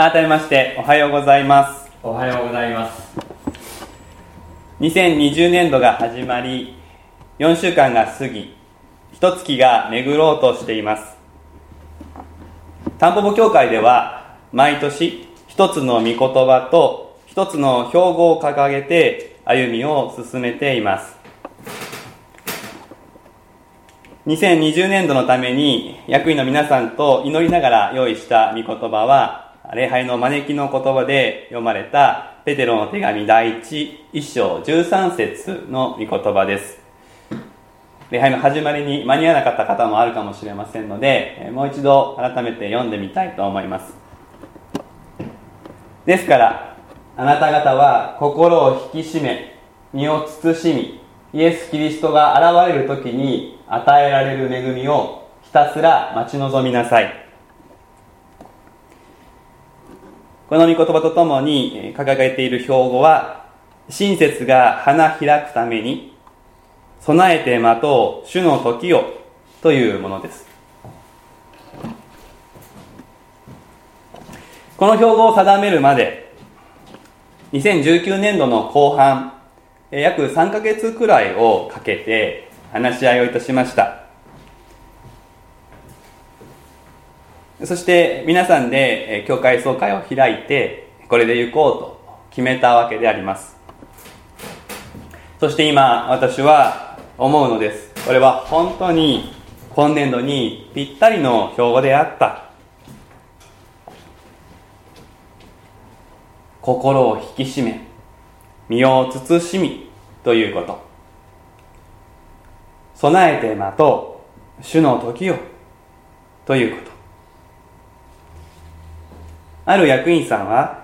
改めましておはようございます。おはようございます。2020年度が始まり4週間が過ぎ一月が巡ろうとしています。タンポポ協会では毎年一つの御言葉と一つの標語を掲げて歩みを進めています。2020年度のために役員の皆さんと祈りながら用意した御言葉は礼拝の招きの言葉で読まれたペテロの手紙第一一章13節の御言葉です。礼拝の始まりに間に合わなかった方もあるかもしれませんのでもう一度改めて読んでみたいと思います。ですからあなた方は心を引き締め身を慎みイエス・キリストが現れる時に与えられる恵みをひたすら待ち望みなさい。この御言葉とともに掲げている標語は親切が花開くために備えて待とう主の時をというものです。この標語を定めるまで2019年度の後半約3ヶ月くらいをかけて話し合いをいたしました。そして皆さんで教会総会を開いてこれで行こうと決めたわけであります。そして今私は思うのです。これは本当に今年度にぴったりの標語であった。心を引き締め身を慎みということ。備えて待とう主の時をということ。ある役員さんは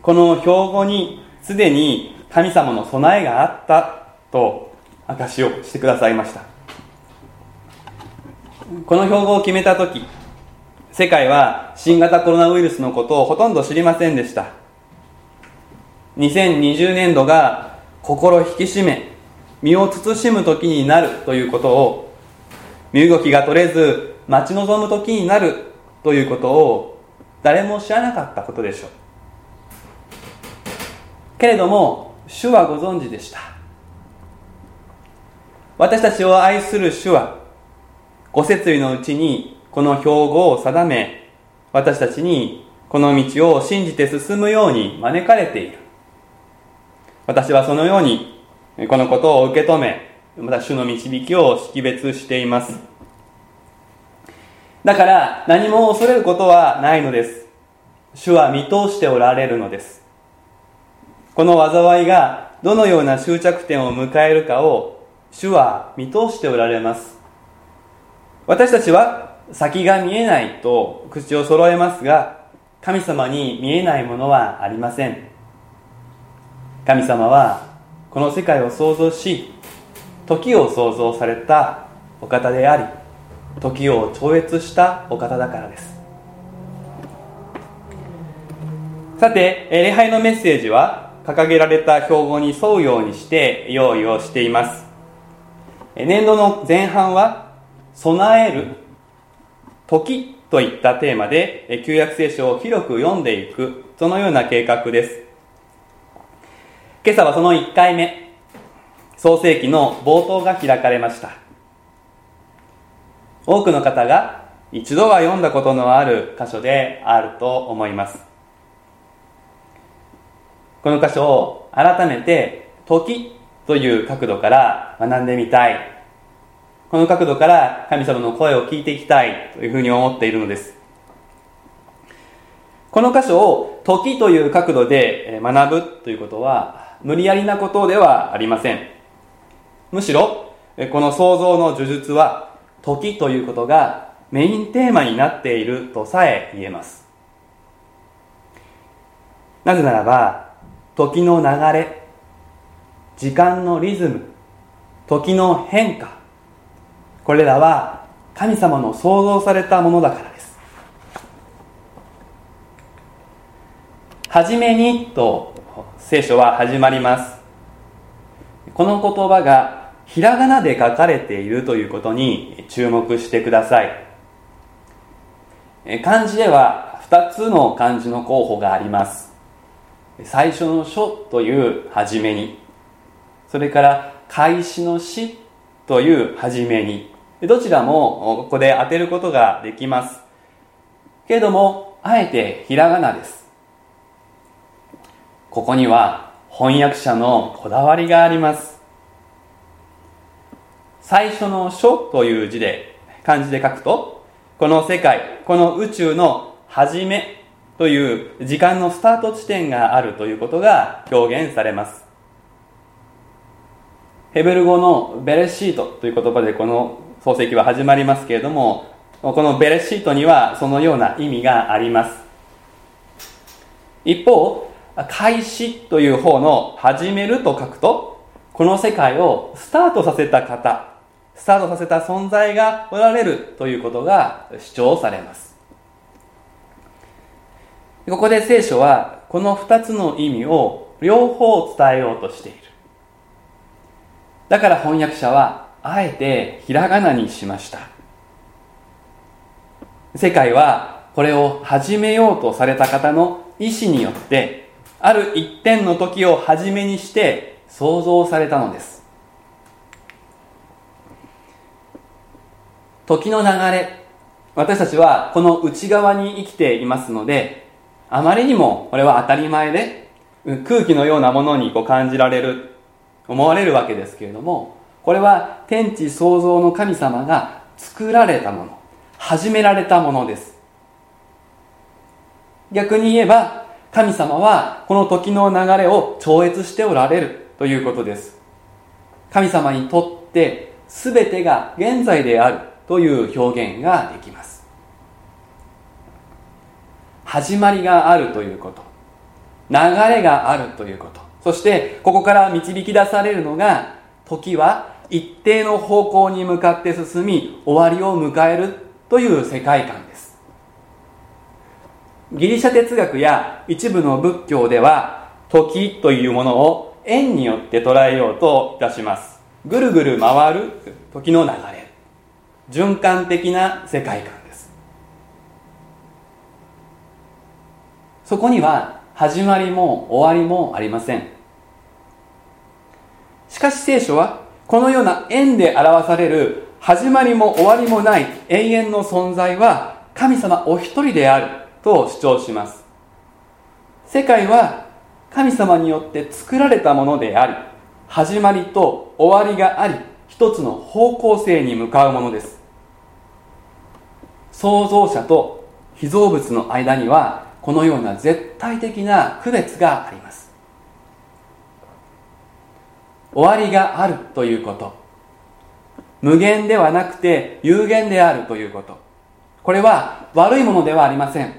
この標語にすでに神様の備えがあったと証しをしてくださいました。この標語を決めた時世界は新型コロナウイルスのことをほとんど知りませんでした。2020年度が心引き締め身を慎む時になるということを身動きが取れず待ち望む時になるということを誰も知らなかったことでしょう。けれども主はご存知でした。私たちを愛する主はご説理のうちにこの標語を定め私たちにこの道を信じて進むように招かれている。私はそのようにこのことを受け止めまた主の導きを識別しています。だから何も恐れることはないのです。主は見通しておられるのです。この災いがどのような終着点を迎えるかを主は見通しておられます。私たちは先が見えないと口を揃えますが神様に見えないものはありません。神様はこの世界を創造し時を創造されたお方であり時を超越したお方だからです。さて礼拝のメッセージは掲げられた標語に沿うようにして用意をしています。年度の前半は備える時といったテーマで旧約聖書を広く読んでいくそのような計画です。今朝はその1回目創世記の冒頭が開かれました。多くの方が一度は読んだことのある箇所であると思います。この箇所を改めて「時」という角度から学んでみたい。この角度から神様の声を聞いていきたいというふうに思っているのです。この箇所を「時」という角度で学ぶということは無理やりなことではありません。むしろこの創造の呪術は時ということがメインテーマになっているとさえ言えます。なぜならば時の流れ時間のリズム時の変化これらは神様の創造されたものだからです。はじめにと聖書は始まります。この言葉がひらがなで書かれているということに注目してください。漢字では2つの漢字の候補があります。最初の「書」という「はじめに」それから開始の「し」という「はじめに」どちらもここで当てることができます。けれどもあえてひらがなです。ここには翻訳者のこだわりがあります。最初の「書」という字で漢字で書くとこの世界この宇宙の始めという時間のスタート地点があるということが表現されます。ヘブル語のベレシートという言葉でこの漱石は始まりますけれどもこのベレシートにはそのような意味があります。一方開始という方の始めると書くとこの世界をスタートさせた方スタートさせた存在がおられるということが主張されます。ここで聖書はこの二つの意味を両方伝えようとしている。だから翻訳者はあえてひらがなにしました。世界はこれを始めようとされた方の意志によってある一点の時を始めにして創造されたのです。時の流れ。私たちはこの内側に生きていますのであまりにもこれは当たり前で空気のようなものにこう感じられる思われるわけですけれどもこれは天地創造の神様が作られたもの始められたものです。逆に言えば神様はこの時の流れを超越しておられるということです。神様にとって全てが現在である。という表現ができます。始まりがあるということ。流れがあるということ。そしてここから導き出されるのが時は一定の方向に向かって進み終わりを迎えるという世界観です。ギリシャ哲学や一部の仏教では時というものを円によって捉えようといたします。ぐるぐる回る時の流れ。循環的な世界観です。そこには始まりも終わりもありません。しかし聖書はこのような円で表される始まりも終わりもない永遠の存在は神様お一人であると主張します。世界は神様によって作られたものであり始まりと終わりがあり一つの方向性に向かうものです。創造者と被造物の間にはこのような絶対的な区別があります。終わりがあるということ。無限ではなくて有限であるということ。これは悪いものではありません。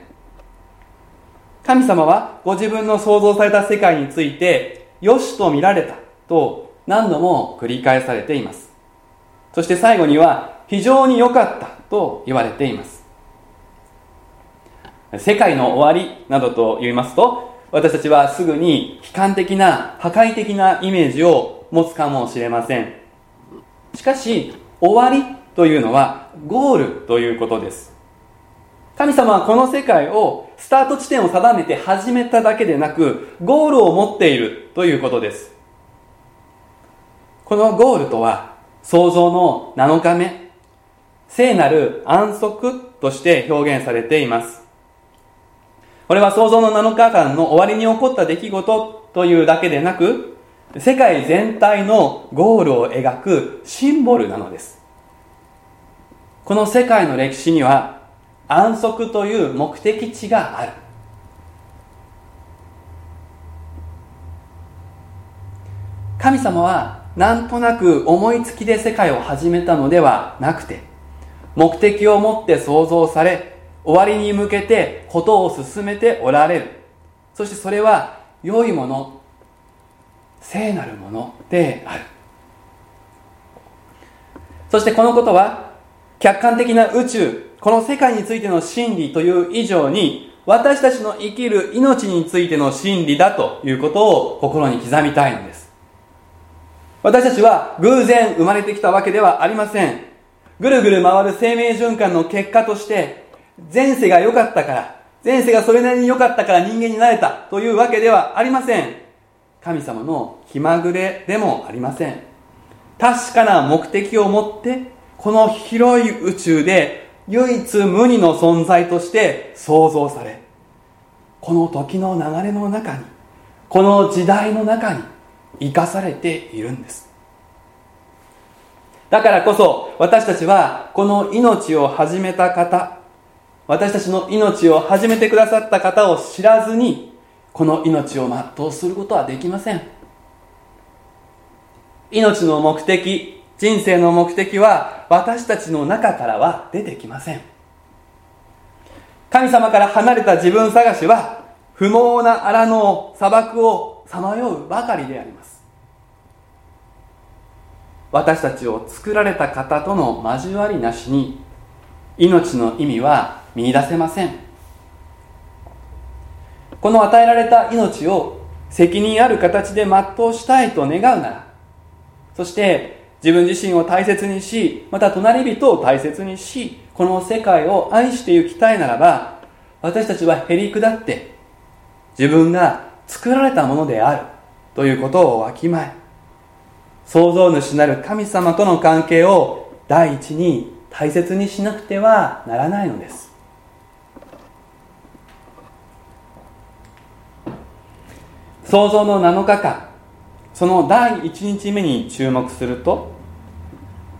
神様はご自分の創造された世界について良しと見られたと何度も繰り返されています。そして最後には非常に良かったと言われています。世界の終わりなどと言いますと私たちはすぐに悲観的な破壊的なイメージを持つかもしれません。しかし終わりというのはゴールということです。神様はこの世界をスタート地点を定めて始めただけでなくゴールを持っているということです。このゴールとは創造の7日目。聖なる安息として表現されています。これは創造の7日間の終わりに起こった出来事というだけでなく世界全体のゴールを描くシンボルなのです。この世界の歴史には安息という目的地がある。神様はなんとなく思いつきで世界を始めたのではなくて目的を持って創造され終わりに向けてことを進めておられる。そしてそれは良いもの聖なるものである。そしてこのことは客観的な宇宙この世界についての真理という以上に私たちの生きる命についての真理だということを心に刻みたいのです。私たちは偶然生まれてきたわけではありませんぐるぐる回る生命循環の結果として前世が良かったから、前世がそれなりに良かったから人間になれたというわけではありません。神様の気まぐれでもありません。確かな目的を持って、この広い宇宙で唯一無二の存在として創造され、この時の流れの中に、この時代の中に生かされているんです。だからこそ私たちはこの命を始めた方、私たちの命を始めてくださった方を知らずに、この命を全うすることはできません。命の目的、人生の目的は私たちの中からは出てきません。神様から離れた自分探しは不毛な荒野砂漠をさまようばかりであります。私たちを作られた方との交わりなしに命の意味は見いだせませんこの与えられた命を責任ある形で全うしたいと願うならそして自分自身を大切にしまた隣人を大切にしこの世界を愛していきたいならば私たちはへり下って自分が作られたものであるということをわきまえ創造主なる神様との関係を第一に大切にしなくてはならないのです。創造の7日間その第1日目に注目すると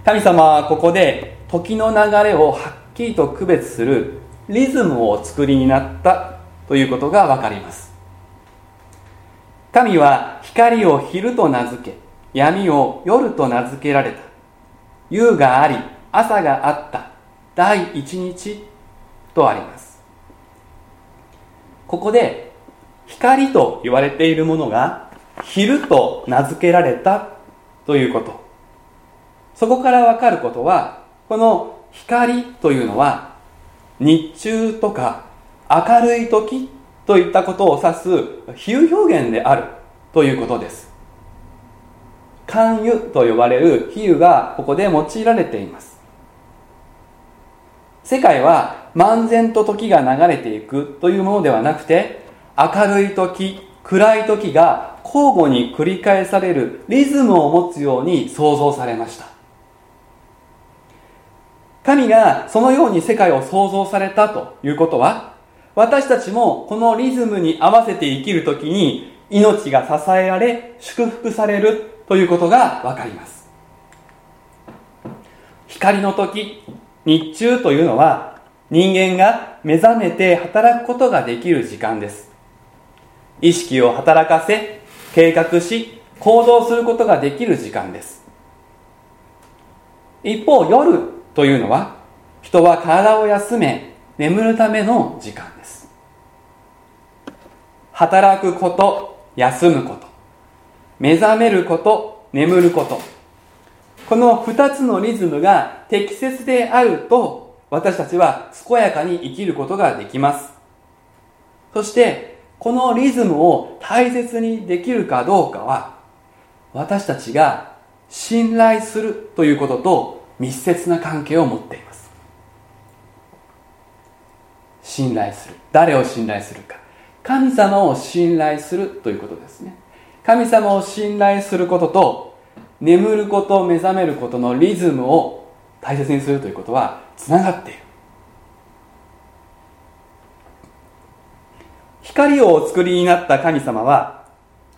神様はここで時の流れをはっきりと区別するリズムを作りになったということがわかります。神は光を昼と名付け闇を夜と名付けられた。夕があり朝があった。第一日とあります。ここで光と言われているものが昼と名付けられたということ。そこからわかることはこの光というのは日中とか明るい時といったことを指す比喩表現であるということです。勧誘と呼ばれる比喩がここで用いられています。世界は漫然と時が流れていくというものではなくて明るい時暗い時が交互に繰り返されるリズムを持つように創造されました。神がそのように世界を創造されたということは私たちもこのリズムに合わせて生きる時に命が支えられ祝福されるということがわかります。光の時日中というのは人間が目覚めて働くことができる時間です。意識を働かせ計画し行動することができる時間です。一方夜というのは人は体を休め眠るための時間。働くこと休むこと目覚めること、眠ること。この二つのリズムが適切であると、私たちは健やかに生きることができます。そして、このリズムを大切にできるかどうかは、私たちが信頼するということと密接な関係を持っています。信頼する。誰を信頼するか。神様を信頼するということですね。神様を信頼することと眠ること目覚めることのリズムを大切にするということはつながっている。光をお作りになった神様は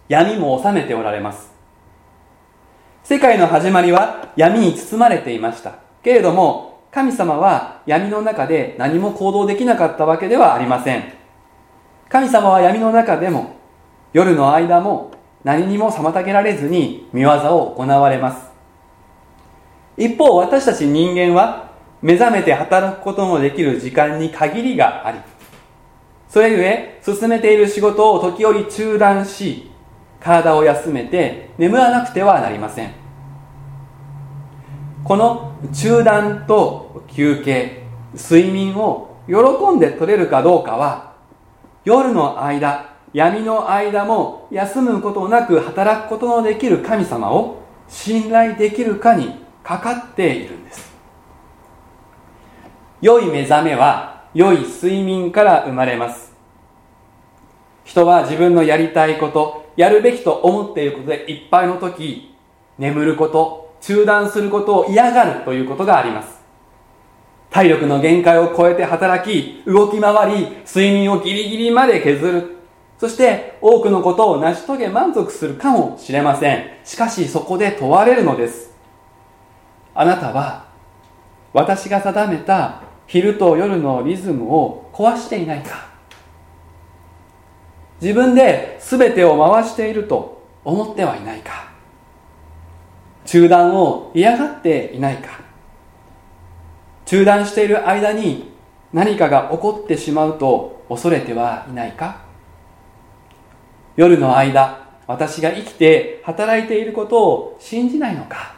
闇も収めておられます。世界の始まりは闇に包まれていました。けれども神様は闇の中で何も行動できなかったわけではありません。神様は闇の中でも夜の間も何にも妨げられずに見業を行われます。一方私たち人間は目覚めて働くことのできる時間に限りがありそれゆえ進めている仕事を時折中断し体を休めて眠らなくてはなりません。この中断と休憩睡眠を喜んで取れるかどうかは夜の間闇の間も休むことなく働くことのできる神様を信頼できるかにかかっているんです。良い目覚めは良い睡眠から生まれます。人は自分のやりたいことやるべきと思っていることでいっぱいの時眠ること中断することを嫌がるということがあります。体力の限界を超えて働き動き回り睡眠をギリギリまで削る。そして多くのことを成し遂げ満足するかもしれません。しかしそこで問われるのです。あなたは私が定めた昼と夜のリズムを壊していないか。自分で全てを回していると思ってはいないか。中断を嫌がっていないか。中断している間に何かが起こってしまうと恐れてはいないか？夜の間私が生きて働いていることを信じないのか？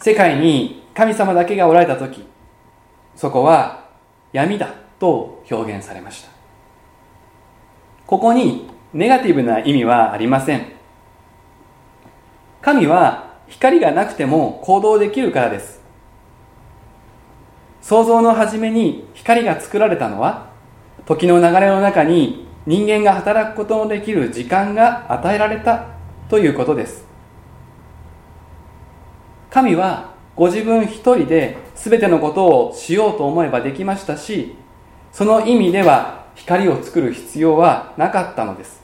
世界に神様だけがおられた時そこは闇だと表現されました。ここにネガティブな意味はありません。神は光がなくても行動できるからです。創造の初めに光が作られたのは時の流れの中に人間が働くことのできる時間が与えられたということです。神はご自分一人で全てのことをしようと思えばできましたしその意味では光を作る必要はなかったのです。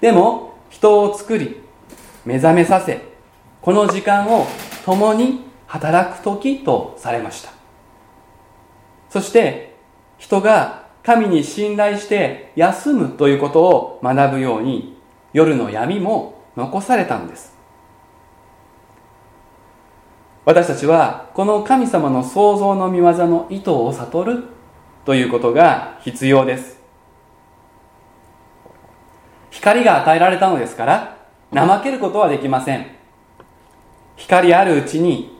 でも人を作り目覚めさせこの時間を共に働く時とされました。そして人が神に信頼して休むということを学ぶように夜の闇も残されたのです。私たちはこの神様の創造の御業の意図を悟るということが必要です。光が与えられたのですから怠けることはできません。光あるうちに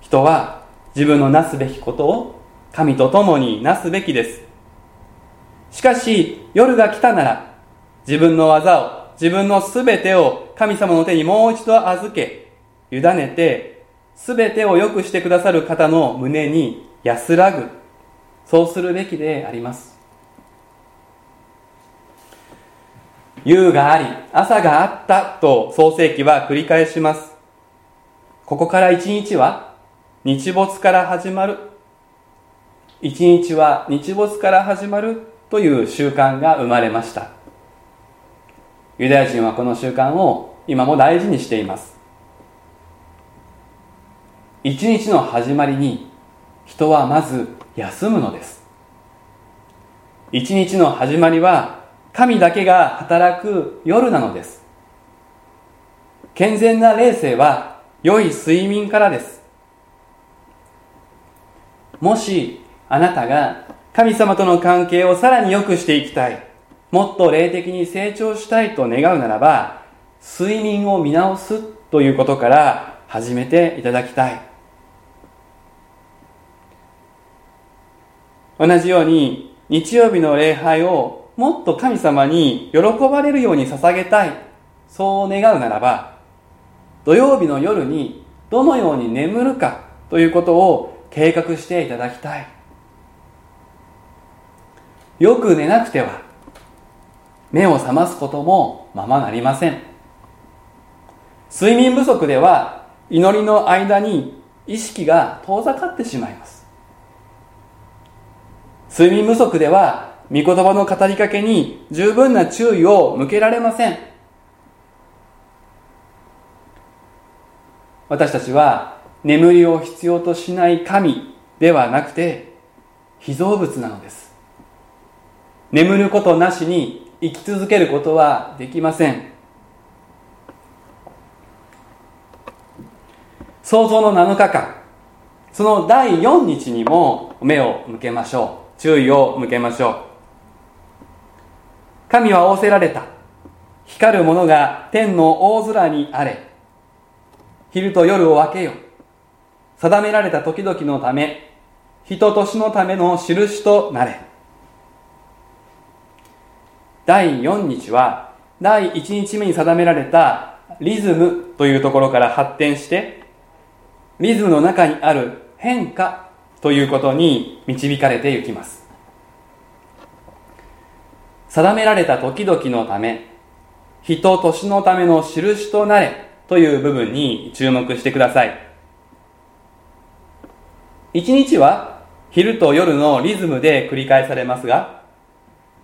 人は自分のなすべきことを神と共になすべきですしかし夜が来たなら自分の技を自分のすべてを神様の手にもう一度預け委ねてすべてを良くしてくださる方の胸に安らぐ。そうするべきであります。夕があり、朝があったと創世記は繰り返します。ここから一日は日没から始まる。一日は日没から始まるという習慣が生まれました。ユダヤ人はこの習慣を今も大事にしています。一日の始まりに人はまず休むのです一日の始まりは神だけが働く夜なのです健全な霊性は良い睡眠からです。もしあなたが神様との関係をさらに良くしていきたいもっと霊的に成長したいと願うならば睡眠を見直すということから始めていただきたい。同じように日曜日の礼拝をもっと神様に喜ばれるように捧げたいそう願うならば土曜日の夜にどのように眠るかということを計画していただきたい。よく寝なくては目を覚ますこともままなりません。睡眠不足では祈りの間に意識が遠ざかってしまいます。睡眠不足では、御言葉の語りかけに十分な注意を向けられません。私たちは眠りを必要としない神ではなくて、被造物なのです。眠ることなしに生き続けることはできません。創造の7日間、その第4日にも目を向けましょう。注意を向けましょう神は仰せられた光るものが天の大空にあれ昼と夜を分けよ。定められた時々のため人年のための印となれ。第4日は第1日目に定められたリズムというところから発展してリズムの中にある変化ということに導かれていきます。定められた時々のため人年のための印となれ。という部分に注目してください。一日は昼と夜のリズムで繰り返されますが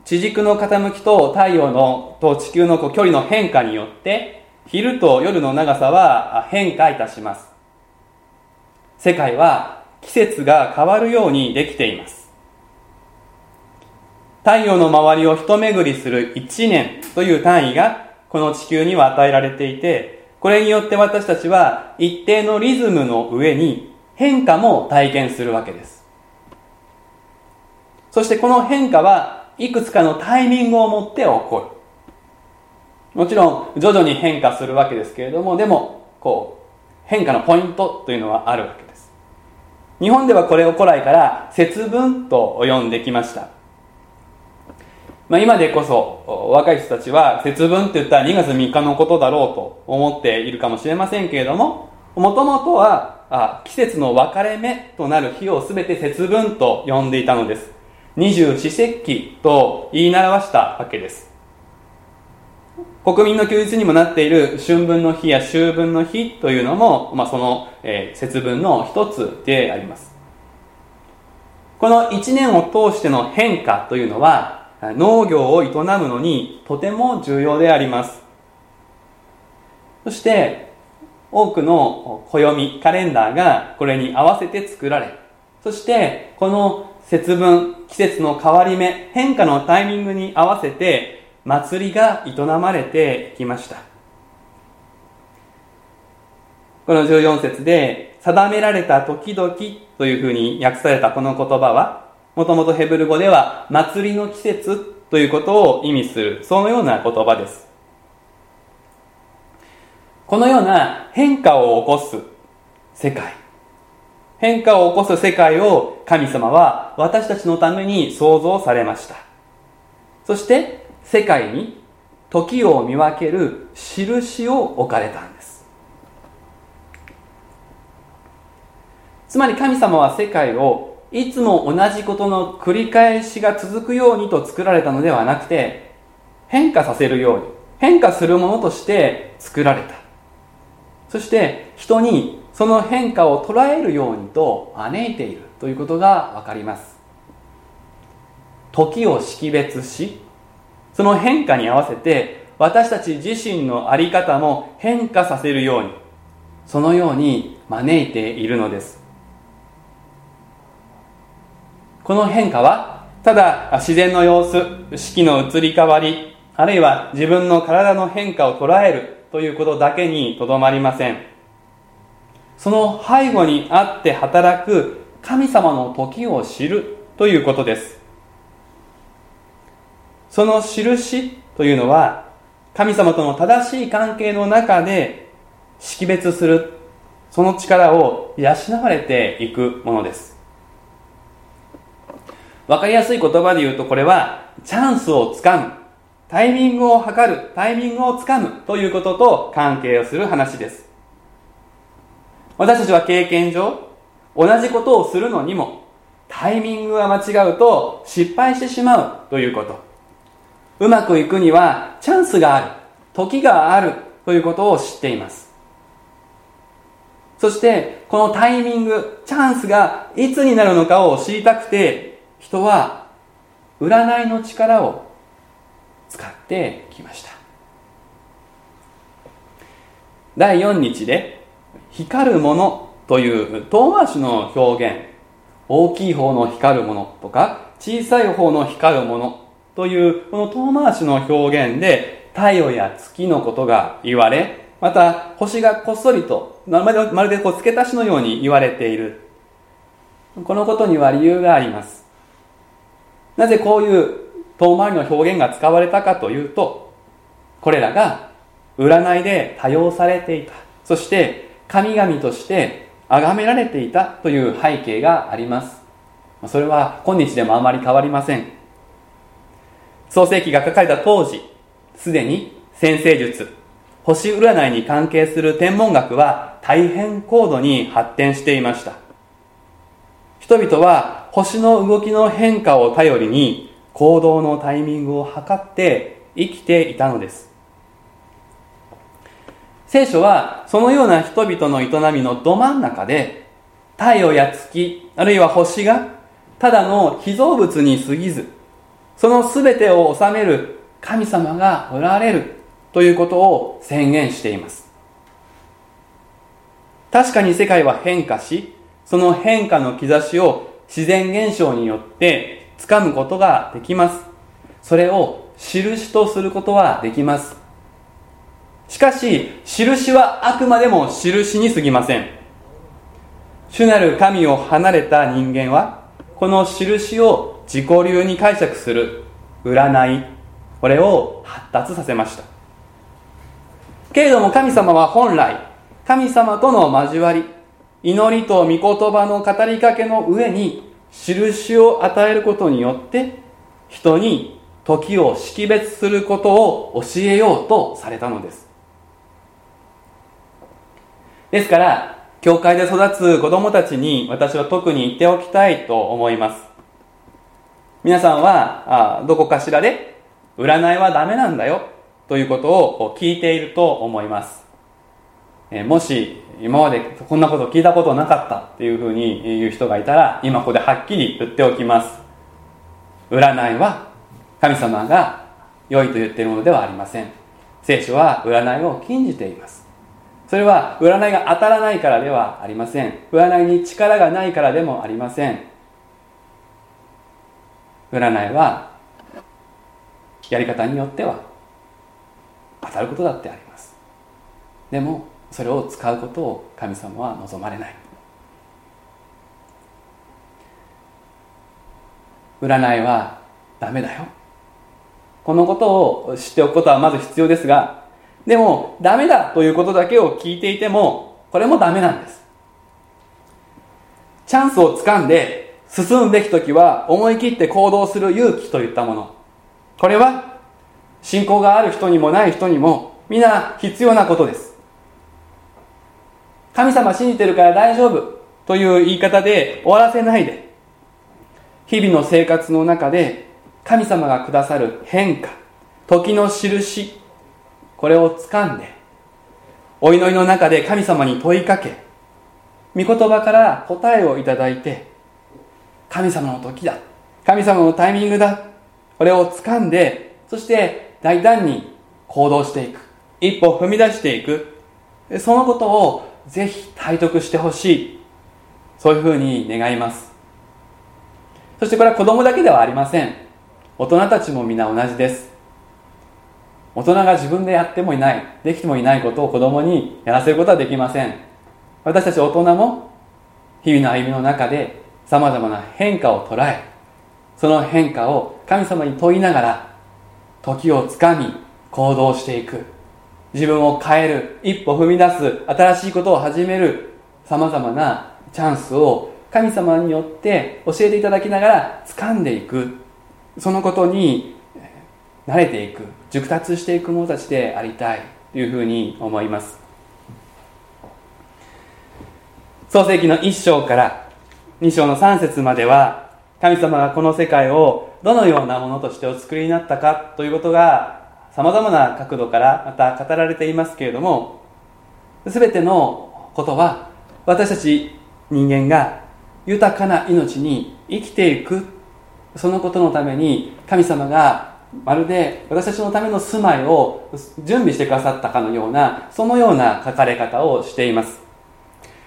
地軸の傾きと太陽のと地球の距離の変化によって昼と夜の長さは変化いたします。世界は季節が変わるようにできています。太陽の周りを一巡りする1年という単位がこの地球には与えられていてこれによって私たちは一定のリズムの上に変化も体験するわけです。そしてこの変化はいくつかのタイミングを持って起こる。もちろん徐々に変化するわけですけれどもでもこう変化のポイントというのはあるわけです。日本ではこれを古来から節分と呼んできました。まあ、今でこそ若い人たちは節分って言ったら2月3日のことだろうと思っているかもしれませんけれどももともとはあ季節の分かれ目となる日を全て節分と呼んでいたのです。二十四節気と言い習わしたわけです。国民の休日にもなっている春分の日や秋分の日というのも、まあ、その、えー、節分の一つであります。この一年を通しての変化というのは農業を営むのにとても重要であります。そして多くの暦カレンダーがこれに合わせて作られそしてこの節分季節の変わり目変化のタイミングに合わせて祭りが営まれてきました。この14節で定められた時々というふうに訳されたこの言葉はもともとヘブル語では祭りの季節ということを意味する、そのような言葉です。このような変化を起こす世界。変化を起こす世界を神様は私たちのために創造されました。そして世界に時を見分ける印を置かれたんです。つまり神様は世界をいつも同じことの繰り返しが続くようにと作られたのではなくて変化させるように変化するものとして作られた。そして人にその変化を捉えるようにと招いているということがわかります。時を識別しその変化に合わせて私たち自身の在り方も変化させるようにそのように招いているのです。この変化はただ自然の様子四季の移り変わりあるいは自分の体の変化を捉えるということだけにとどまりません。その背後にあって働く神様の時を知るということです。その印というのは神様との正しい関係の中で識別するその力を養われていくものです。わかりやすい言葉で言うとこれはチャンスをつかむタイミングを測るタイミングをつかむということと関係をする話です。私たちは経験上同じことをするのにもタイミングが間違うと失敗してしまうということ。うまくいくにはチャンスがある時があるということを知っています。そしてこのタイミングチャンスがいつになるのかを知りたくて人は占いの力を使ってきました。第4日で光るものという遠回しの表現。大きい方の光るものとか小さい方の光るものというこの遠回しの表現で太陽や月のことが言われまた星がこっそりとまるでこう付け足しのように言われている。このことには理由があります。なぜこういう遠回りの表現が使われたかというと、これらが占いで多用されていた。そして神々として崇められていたという背景があります。それは今日でもあまり変わりません。創世記が書かれた当時、すでに先生術、星占いに関係する天文学は大変高度に発展していました人々は星の動きの変化を頼りに行動のタイミングを測って生きていたのです。聖書はそのような人々の営みのど真ん中で太陽や月あるいは星がただの被造物に過ぎずその全てを治める神様がおられるということを宣言しています。確かに世界は変化しその変化の兆しを自然現象によって掴むことができます。それを印とすることはできます。しかし印はあくまでも印に過ぎません。主なる神を離れた人間はこの印を自己流に解釈する占いこれを発達させました。けれども神様は本来神様との交わり祈りと御言葉の語りかけの上に印を与えることによって人に時を識別することを教えようとされたのです。ですから教会で育つ子供たちに私は特に言っておきたいと思います。皆さんはあどこかしらで占いはダメなんだよということを聞いていると思います、えもし今までこんなこと聞いたことなかったっていうふうに言う人がいたら今ここではっきり言っておきます。占いは神様が良いと言っているものではありません。聖書は占いを禁じています。それは占いが当たらないからではありません。占いに力がないからでもありません。占いはやり方によっては当たることだってあります。でもそれを使うことを神様は望まれない。占いはダメだよ。このことを知っておくことはまず必要ですがでもダメだということだけを聞いていてもこれもダメなんです。チャンスをつかんで進むべき時は思い切って行動する勇気といったもの。これは信仰がある人にもない人にも皆必要なことです。神様信じてるから大丈夫という言い方で終わらせないで日々の生活の中で神様がくださる変化時の印これを掴んでお祈りの中で神様に問いかけ御言葉から答えをいただいて神様の時だ神様のタイミングだこれを掴んでそして大胆に行動していく一歩踏み出していくそのことをぜひ体得してほしい。そういうふうに願います。そしてこれは子供だけではありません。大人たちも皆同じです。大人が自分でやってもいないできてもいないことを子供にやらせることはできません。私たち大人も日々の歩みの中でさまざまな変化を捉えその変化を神様に問いながら時をつかみ行動していく。自分を変える一歩踏み出す新しいことを始めるさまざまなチャンスを神様によって教えていただきながら掴んでいく。そのことに慣れていく。熟達していく者たちでありたい。というふうに思います。創世紀の1章から2章の3節までは神様がこの世界をどのようなものとしてお作りになったかということがさまざまな角度からまた語られていますけれども全てのことは私たち人間が豊かな命に生きていくそのことのために神様がまるで私たちのための住まいを準備してくださったかのようなそのような書かれ方をしています。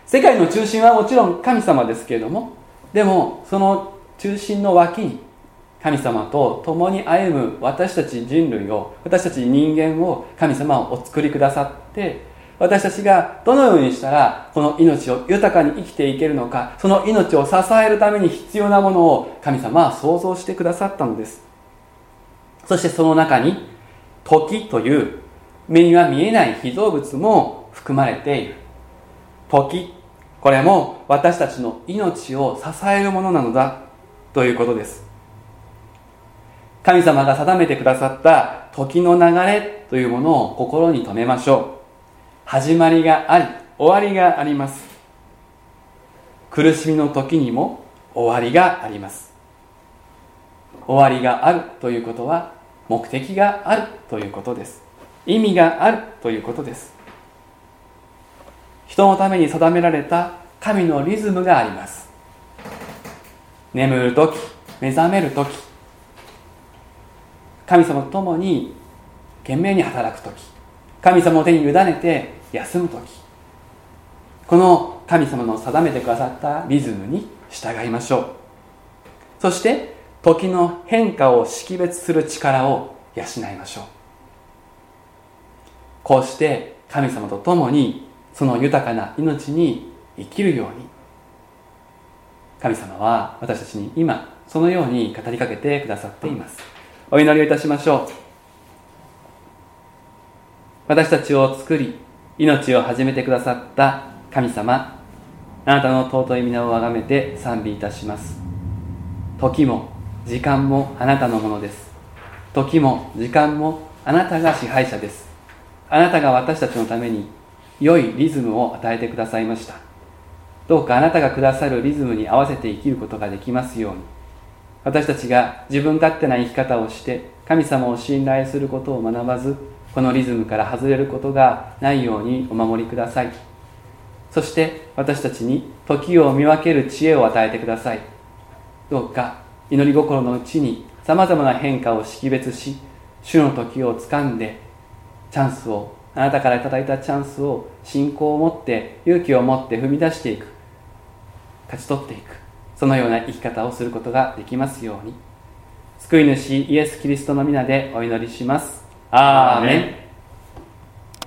世界の中心はもちろん神様ですけれどもでもその中心の脇に神様と共に歩む私たち人類を私たち人間を神様はお作りくださって私たちがどのようにしたらこの命を豊かに生きていけるのかその命を支えるために必要なものを神様は創造してくださったのです。そしてその中に時という目には見えない被造物も含まれている。時これも私たちの命を支えるものなのだということです。神様が定めてくださった時の流れというものを心に留めましょう。始まりがあり終わりがあります。苦しみの時にも終わりがあります。終わりがあるということは目的があるということです。意味があるということです。人のために定められた神のリズムがあります。眠る時目覚める時神様と共に懸命に働く時神様を手に委ねて休む時この神様の定めてくださったリズムに従いましょう。そして時の変化を識別する力を養いましょう。こうして神様と共にその豊かな命に生きるように神様は私たちに今そのように語りかけてくださっています。お祈りをいたしましょう。私たちを作り命を始めてくださった神様あなたの尊い皆をあがめて賛美いたします。時も時間もあなたのものです。時も時間もあなたが支配者です。あなたが私たちのために良いリズムを与えてくださいました。どうかあなたがくださるリズムに合わせて生きることができますように。私たちが自分勝手な生き方をして神様を信頼することを学ばずこのリズムから外れることがないようにお守りください。そして私たちに時を見分ける知恵を与えてください。どうか祈り心のうちにさまざまな変化を識別し主の時をつかんでチャンスをあなたからいただいたチャンスを信仰を持って勇気を持って踏み出していく。勝ち取っていく。そのような生き方をすることができますように。救い主イエス・キリストの皆でお祈りします。アーメン。